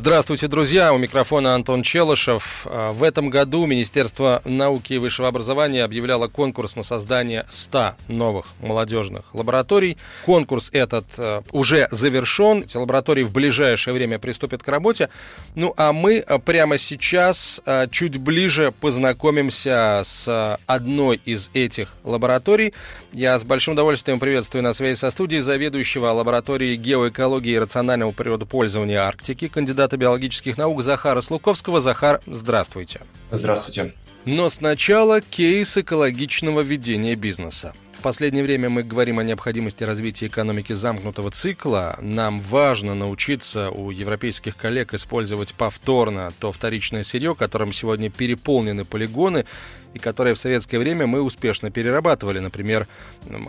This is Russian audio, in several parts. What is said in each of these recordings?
Здравствуйте, друзья! У микрофона Антон Челышев. А, в этом году Министерство науки и высшего образования объявляло конкурс на создание 100 новых молодежных лабораторий. Конкурс этот а, уже завершен. Эти лаборатории в ближайшее время приступят к работе. Ну а мы а, прямо сейчас чуть ближе познакомимся с одной из этих лабораторий. Я с большим удовольствием приветствую на связи со студией заведующего лабораторией геоэкологии и рационального природопользования Арктики, кандидата кандидата биологических наук Захара Слуковского. Захар, здравствуйте. Здравствуйте. Но сначала кейс экологичного ведения бизнеса. В последнее время мы говорим о необходимости развития экономики замкнутого цикла. Нам важно научиться у европейских коллег использовать повторно то вторичное сырье, которым сегодня переполнены полигоны, и которое в советское время мы успешно перерабатывали, например,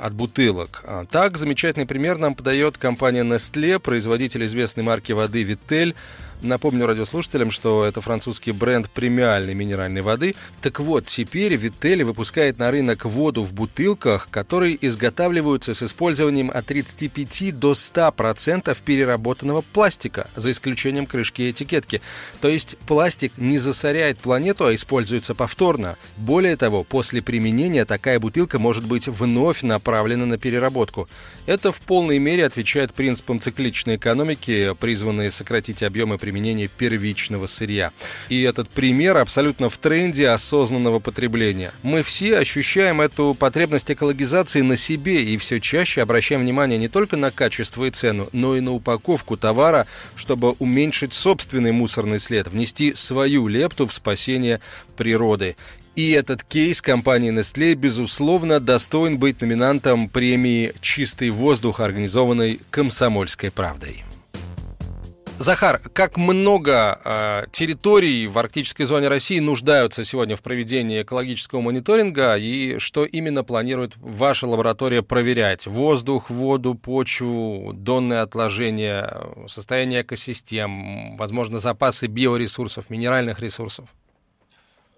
от бутылок. А так, замечательный пример нам подает компания Nestle, производитель известной марки воды Vitel, Напомню радиослушателям, что это французский бренд премиальной минеральной воды. Так вот, теперь Вителли выпускает на рынок воду в бутылках, которые изготавливаются с использованием от 35 до 100% переработанного пластика, за исключением крышки и этикетки. То есть пластик не засоряет планету, а используется повторно. Более того, после применения такая бутылка может быть вновь направлена на переработку. Это в полной мере отвечает принципам цикличной экономики, призванные сократить объемы применения применения первичного сырья. И этот пример абсолютно в тренде осознанного потребления. Мы все ощущаем эту потребность экологизации на себе и все чаще обращаем внимание не только на качество и цену, но и на упаковку товара, чтобы уменьшить собственный мусорный след, внести свою лепту в спасение природы. И этот кейс компании Nestle, безусловно, достоин быть номинантом премии «Чистый воздух», организованной «Комсомольской правдой». Захар, как много э, территорий в арктической зоне России нуждаются сегодня в проведении экологического мониторинга и что именно планирует ваша лаборатория проверять? Воздух, воду, почву, донные отложения, состояние экосистем, возможно, запасы биоресурсов, минеральных ресурсов?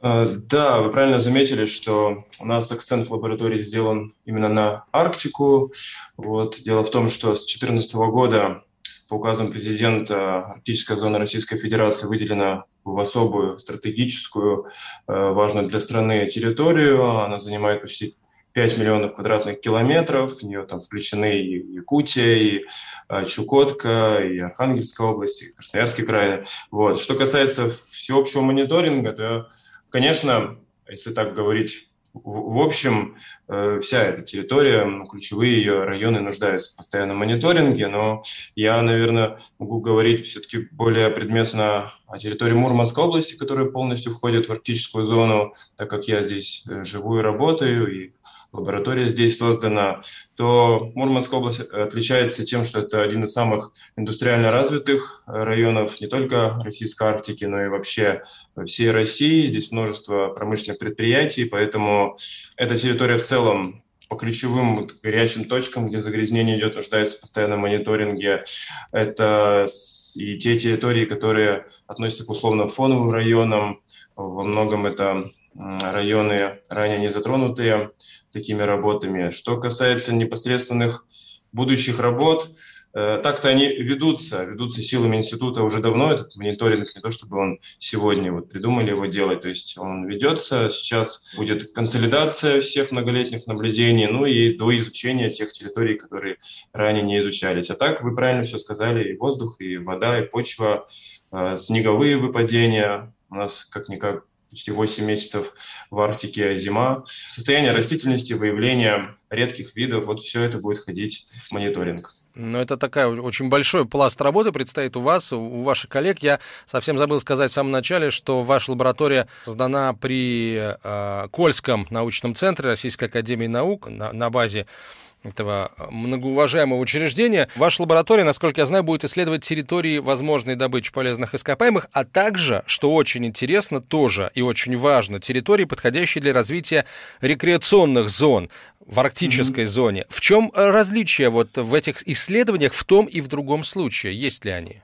Э, да, вы правильно заметили, что у нас акцент в лаборатории сделан именно на Арктику. Вот. Дело в том, что с 2014 года по указам президента арктическая зона Российской Федерации выделена в особую стратегическую, э, важную для страны территорию. Она занимает почти 5 миллионов квадратных километров. В нее там включены и Якутия, и э, Чукотка, и Архангельская область, и Красноярский край. Вот. Что касается всеобщего мониторинга, то, конечно, если так говорить в общем, э, вся эта территория, ключевые ее районы нуждаются в постоянном мониторинге, но я, наверное, могу говорить все-таки более предметно о территории Мурманской области, которая полностью входит в арктическую зону, так как я здесь э, живу и работаю, и лаборатория здесь создана, то Мурманская область отличается тем, что это один из самых индустриально развитых районов не только Российской Арктики, но и вообще всей России. Здесь множество промышленных предприятий, поэтому эта территория в целом по ключевым горячим точкам, где загрязнение идет, нуждается в постоянном мониторинге. Это и те территории, которые относятся к условно фоновым районам. Во многом это районы ранее не затронутые такими работами. Что касается непосредственных будущих работ, э, так-то они ведутся, ведутся силами института уже давно, этот мониторинг, не то чтобы он сегодня вот придумали его делать, то есть он ведется, сейчас будет консолидация всех многолетних наблюдений, ну и до изучения тех территорий, которые ранее не изучались. А так, вы правильно все сказали, и воздух, и вода, и почва, э, снеговые выпадения, у нас как-никак почти 8 месяцев в Арктике зима. Состояние растительности, выявление редких видов, вот все это будет ходить мониторинг. Ну, это такая очень большой пласт работы предстоит у вас, у ваших коллег. Я совсем забыл сказать в самом начале, что ваша лаборатория создана при э, Кольском научном центре Российской Академии Наук на, на базе этого э, многоуважаемого учреждения. Ваша лаборатория, насколько я знаю, будет исследовать территории возможной добычи полезных ископаемых, а также, что очень интересно тоже и очень важно, территории, подходящие для развития рекреационных зон. в арктической mm-hmm. зоне. В чем различие вот в этих исследованиях в том и в другом случае? Есть ли они?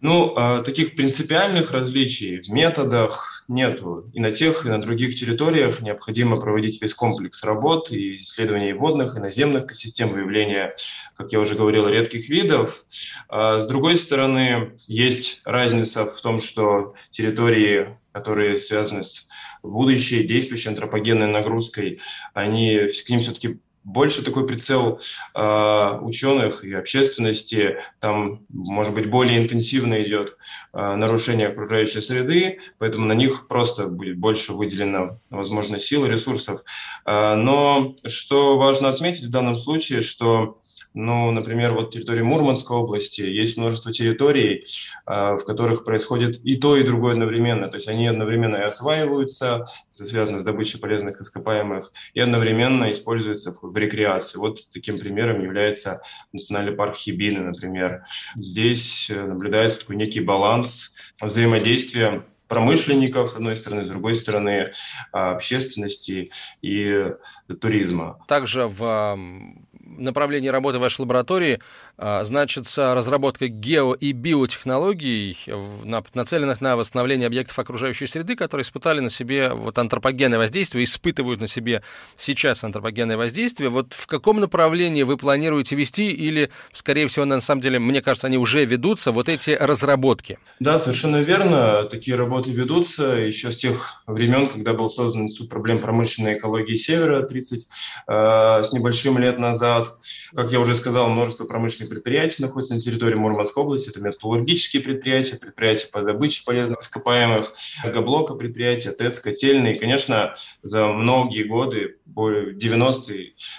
Ну, а, таких принципиальных различий в методах нету. И на тех, и на других территориях необходимо проводить весь комплекс работ и исследований водных и наземных экосистем, выявления, как я уже говорил, редких видов. А с другой стороны, есть разница в том, что территории, которые связаны с будущей действующей антропогенной нагрузкой, они, к ним все-таки больше такой прицел э, ученых и общественности, там, может быть, более интенсивно идет э, нарушение окружающей среды, поэтому на них просто будет больше выделено, возможно, сил и ресурсов. Э, но что важно отметить в данном случае, что ну, например, вот территории Мурманской области есть множество территорий, а, в которых происходит и то, и другое одновременно. То есть они одновременно и осваиваются, это связано с добычей полезных ископаемых, и одновременно используются в рекреации. Вот таким примером является национальный парк Хибины, например. Здесь э, наблюдается такой некий баланс взаимодействия промышленников, с одной стороны, с другой стороны, а, общественности и туризма. Также в направлении работы вашей лаборатории а, значится разработка гео- и биотехнологий, нацеленных на восстановление объектов окружающей среды, которые испытали на себе вот антропогенное воздействие, испытывают на себе сейчас антропогенное воздействие. Вот в каком направлении вы планируете вести или, скорее всего, на самом деле, мне кажется, они уже ведутся, вот эти разработки? Да, совершенно верно. Такие работы ведутся еще с тех времен, когда был создан Институт проблем промышленной экологии Севера 30 э, с небольшим лет назад. Как я уже сказал, множество промышленных предприятий находится на территории Мурманской области. Это металлургические предприятия, предприятия по добыче полезных ископаемых, энергоблока предприятия, ТЭЦ, котельные. И, конечно, за многие годы, 90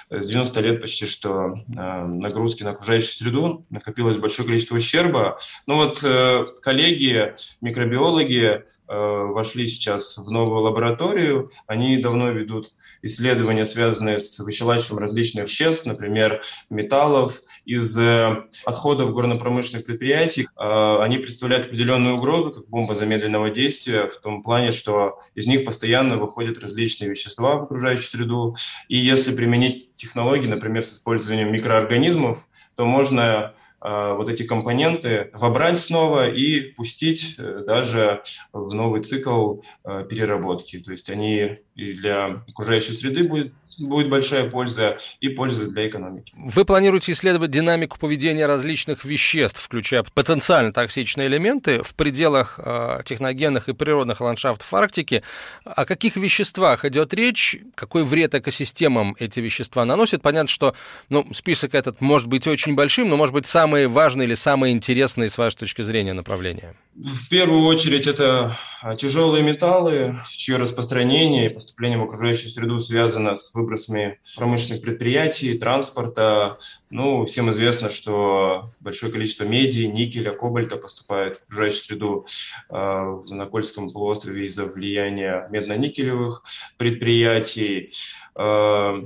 с 90 лет почти, что э, нагрузки на окружающую среду, накопилось большое количество ущерба. Ну вот э, коллеги, микробиологи, Э, вошли сейчас в новую лабораторию. Они давно ведут исследования, связанные с вычелачиванием различных веществ, например, металлов из э, отходов горно-промышленных предприятий. Э, они представляют определенную угрозу, как бомба замедленного действия, в том плане, что из них постоянно выходят различные вещества в окружающую среду. И если применить технологии, например, с использованием микроорганизмов, то можно а, вот эти компоненты вобрать снова и пустить э, даже в новый цикл э, переработки. То есть они и для окружающей среды будут будет большая польза и польза для экономики. Вы планируете исследовать динамику поведения различных веществ, включая потенциально токсичные элементы в пределах э, техногенных и природных ландшафтов Арктики. О каких веществах идет речь? Какой вред экосистемам эти вещества наносят? Понятно, что ну, список этот может быть очень большим, но может быть самые важные или самые интересные с вашей точки зрения направления. В первую очередь это а, тяжелые металлы, чье распространение и поступление в окружающую среду связано с выбросами промышленных предприятий, транспорта. Ну, всем известно, что большое количество меди, никеля, кобальта поступает в окружающую среду э, на Кольском полуострове из-за влияния медно-никелевых предприятий. Э,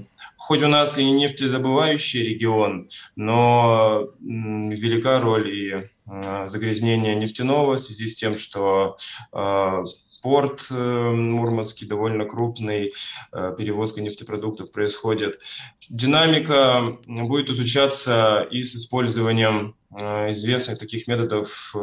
хоть у нас и нефтедобывающий регион, но велика роль и Э, загрязнения нефтяного в связи с тем, что э, порт э, Мурманский довольно крупный, перевозка нефтепродуктов происходит. Динамика будет изучаться и с использованием известных таких методов,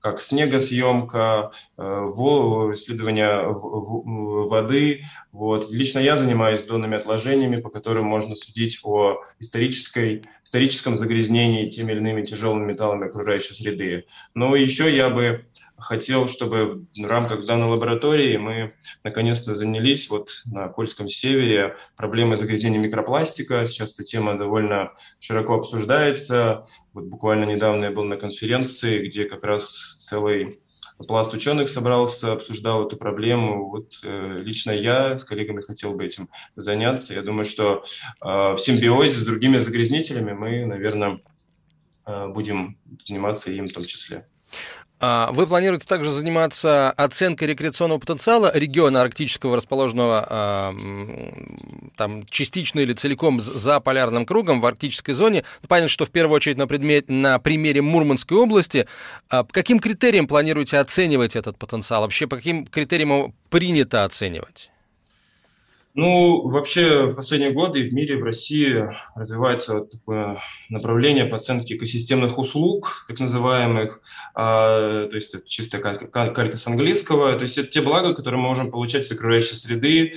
как снегосъемка, исследование воды. Вот. Лично я занимаюсь донными отложениями, по которым можно судить о исторической, историческом загрязнении теми или иными тяжелыми металлами окружающей среды. Но еще я бы хотел, чтобы в рамках данной лаборатории мы наконец-то занялись вот на Кольском севере проблемой загрязнения микропластика. Сейчас эта тема довольно широко обсуждается. Вот буквально недавно я был на конференции, где как раз целый пласт ученых собрался, обсуждал эту проблему. Вот э, лично я с коллегами хотел бы этим заняться. Я думаю, что э, в симбиозе с другими загрязнителями мы, наверное, э, будем заниматься им в том числе. А, вы планируете также заниматься оценкой рекреационного потенциала региона арктического, расположенного а, там, частично или целиком за полярным кругом в арктической зоне. Ну, понятно, что в первую очередь на, предмет, на примере Мурманской области. А, каким критериям планируете оценивать этот потенциал? Вообще, по каким критериям его принято оценивать? Ну, вообще в последние годы в мире, в России развивается такое направление по оценке экосистемных услуг, так называемых, а, то есть это чистая калька с английского, то есть это те блага, которые мы можем получать из окружающей среды,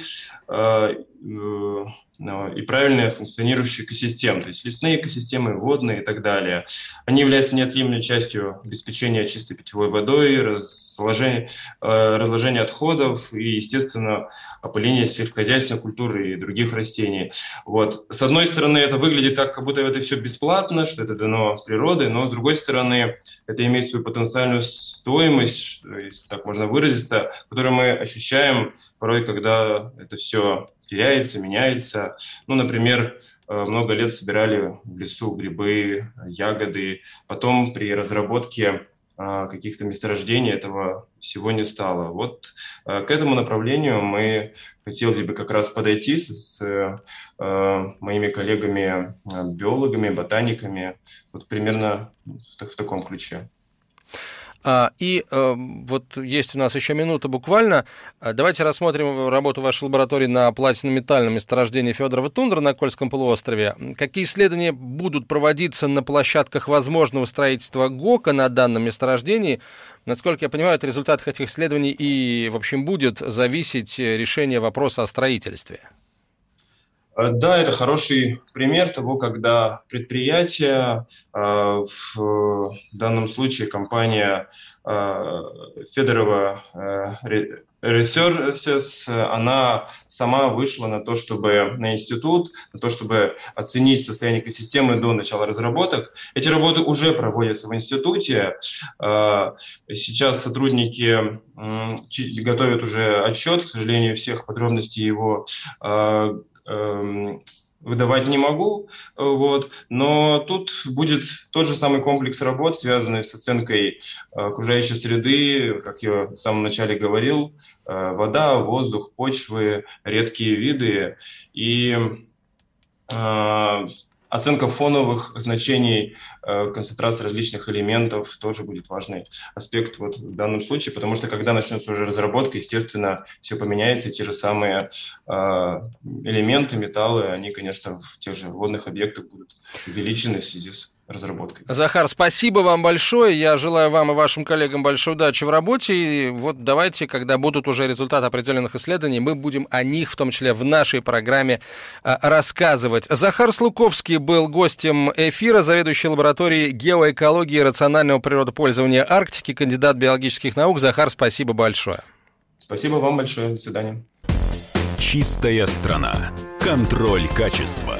а, э, и правильная функционирующая экосистема, то есть лесные экосистемы, водные и так далее. Они являются неотъемлемой частью обеспечения чистой питьевой водой, разложения, э, разложения отходов и, естественно, опыления сельскохозяйственной культуры и других растений. Вот. С одной стороны, это выглядит так, как будто это все бесплатно, что это дано природой, но с другой стороны, это имеет свою потенциальную стоимость, если так можно выразиться, которую мы ощущаем порой, когда это все теряется, меняется. Ну, например, э, много лет собирали в лесу грибы, ягоды. Потом при разработке э, каких-то месторождений этого всего не стало. Вот э, к этому направлению мы хотели бы как раз подойти с, с моими коллегами-биологами, ботаниками, вот примерно в, в таком ключе. А, и э, вот есть у нас еще минута буквально. А, давайте рассмотрим работу вашей лаборатории на платинометальном месторождении Федорова тундра на Кольском полуострове. Какие исследования будут проводиться на площадках возможного строительства ГОКа на данном месторождении? Насколько я понимаю, от результатов этих исследований и, в общем, будет зависеть решение вопроса о строительстве. Э, да, это хороший пример того, когда предприятие, э, в данном случае компания э, Федорова Researches, она сама вышла на то, чтобы на институт, на то, чтобы оценить состояние экосистемы до начала разработок. Эти работы уже проводятся в институте. Сейчас сотрудники готовят уже отчет, к сожалению, всех подробностей его выдавать не могу, вот, но тут будет тот же самый комплекс работ, связанный с оценкой э, окружающей среды, как я в самом начале говорил, э, вода, воздух, почвы, редкие виды. И э, Оценка фоновых значений э, концентрации различных элементов тоже будет важный аспект вот в данном случае, потому что когда начнется уже разработка, естественно, все поменяется, и те же самые э, элементы, металлы, они, конечно, в тех же водных объектах будут увеличены в связи с разработкой. Захар, спасибо вам большое. Я желаю вам и вашим коллегам большой удачи в работе. И вот давайте, когда будут уже результаты определенных исследований, мы будем о них, в том числе в нашей программе, а, рассказывать. Захар Слуковский был гостем эфира, заведующий лабораторией геоэкологии и рационального природопользования Арктики, кандидат биологических наук. Захар, спасибо большое. Спасибо вам большое. До свидания. Чистая страна. Контроль качества.